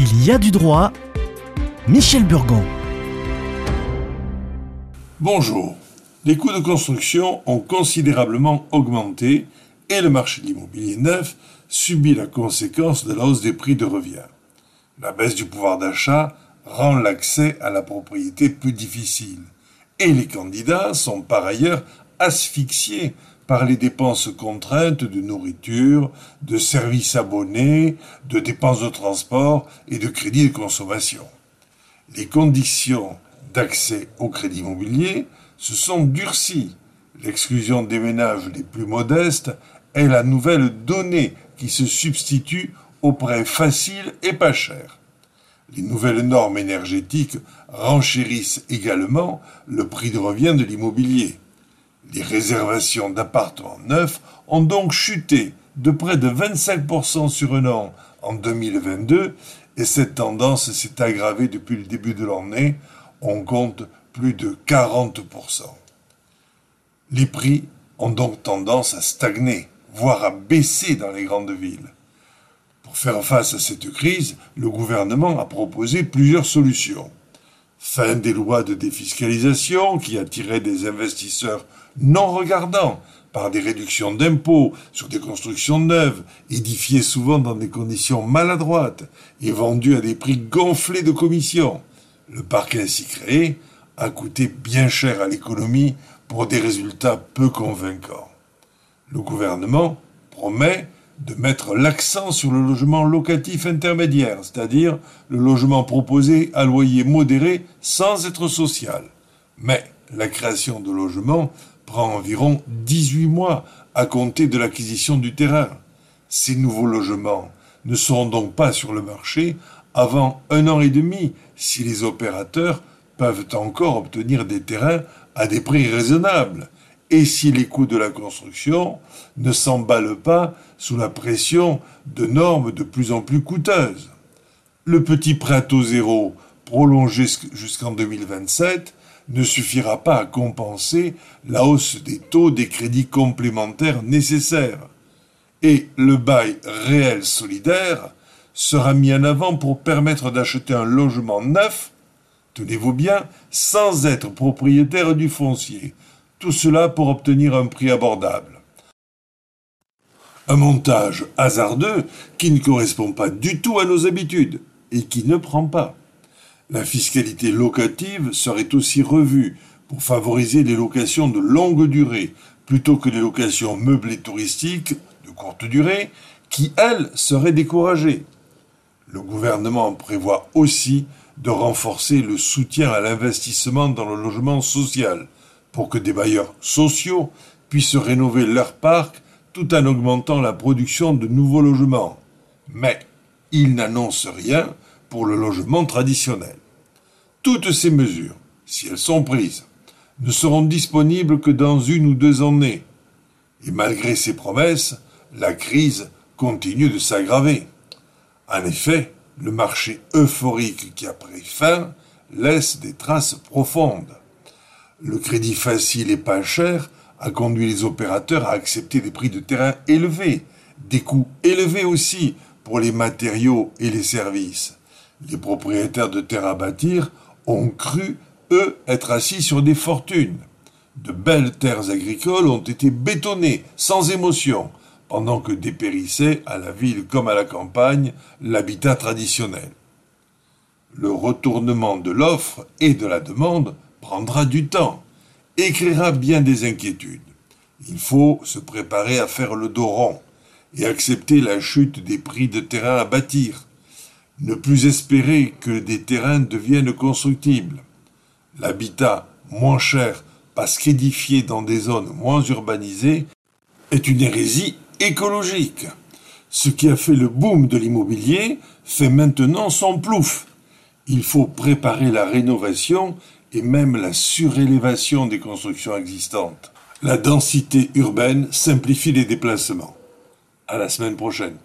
Il y a du droit. Michel Burgon. Bonjour. Les coûts de construction ont considérablement augmenté et le marché de l'immobilier neuf subit la conséquence de la hausse des prix de revient. La baisse du pouvoir d'achat rend l'accès à la propriété plus difficile et les candidats sont par ailleurs asphyxiés par les dépenses contraintes de nourriture, de services abonnés, de dépenses de transport et de crédits de consommation. Les conditions d'accès au crédit immobilier se sont durcies. L'exclusion des ménages les plus modestes est la nouvelle donnée qui se substitue aux prêts faciles et pas chers. Les nouvelles normes énergétiques renchérissent également le prix de revient de l'immobilier. Les réservations d'appartements neufs ont donc chuté de près de 25% sur un an en 2022 et cette tendance s'est aggravée depuis le début de l'année. On compte plus de 40%. Les prix ont donc tendance à stagner, voire à baisser dans les grandes villes. Pour faire face à cette crise, le gouvernement a proposé plusieurs solutions. Fin des lois de défiscalisation qui attiraient des investisseurs non regardants par des réductions d'impôts sur des constructions neuves, édifiées souvent dans des conditions maladroites et vendues à des prix gonflés de commissions. Le parc ainsi créé a coûté bien cher à l'économie pour des résultats peu convaincants. Le gouvernement promet de mettre l'accent sur le logement locatif intermédiaire, c'est-à-dire le logement proposé à loyer modéré sans être social. Mais la création de logements prend environ 18 mois à compter de l'acquisition du terrain. Ces nouveaux logements ne seront donc pas sur le marché avant un an et demi si les opérateurs peuvent encore obtenir des terrains à des prix raisonnables et si les coûts de la construction ne s'emballent pas sous la pression de normes de plus en plus coûteuses. Le petit prêt taux zéro prolongé jusqu'en 2027 ne suffira pas à compenser la hausse des taux des crédits complémentaires nécessaires. Et le bail réel solidaire sera mis en avant pour permettre d'acheter un logement neuf, tenez-vous bien, sans être propriétaire du foncier. Tout cela pour obtenir un prix abordable. Un montage hasardeux qui ne correspond pas du tout à nos habitudes et qui ne prend pas. La fiscalité locative serait aussi revue pour favoriser les locations de longue durée plutôt que les locations meublées touristiques de courte durée qui, elles, seraient découragées. Le gouvernement prévoit aussi de renforcer le soutien à l'investissement dans le logement social pour que des bailleurs sociaux puissent rénover leur parc tout en augmentant la production de nouveaux logements. Mais il n'annonce rien pour le logement traditionnel. Toutes ces mesures, si elles sont prises, ne seront disponibles que dans une ou deux années. Et malgré ces promesses, la crise continue de s'aggraver. En effet, le marché euphorique qui a pris fin laisse des traces profondes. Le crédit facile et pas cher a conduit les opérateurs à accepter des prix de terrain élevés, des coûts élevés aussi pour les matériaux et les services les propriétaires de terres à bâtir ont cru, eux, être assis sur des fortunes. De belles terres agricoles ont été bétonnées, sans émotion, pendant que dépérissait, à la ville comme à la campagne, l'habitat traditionnel. Le retournement de l'offre et de la demande prendra du temps et créera bien des inquiétudes. Il faut se préparer à faire le dos rond et accepter la chute des prix de terrain à bâtir, ne plus espérer que des terrains deviennent constructibles. L'habitat moins cher parce qu'édifié dans des zones moins urbanisées est une hérésie écologique. Ce qui a fait le boom de l'immobilier fait maintenant son plouf. Il faut préparer la rénovation et même la surélévation des constructions existantes. La densité urbaine simplifie les déplacements. À la semaine prochaine.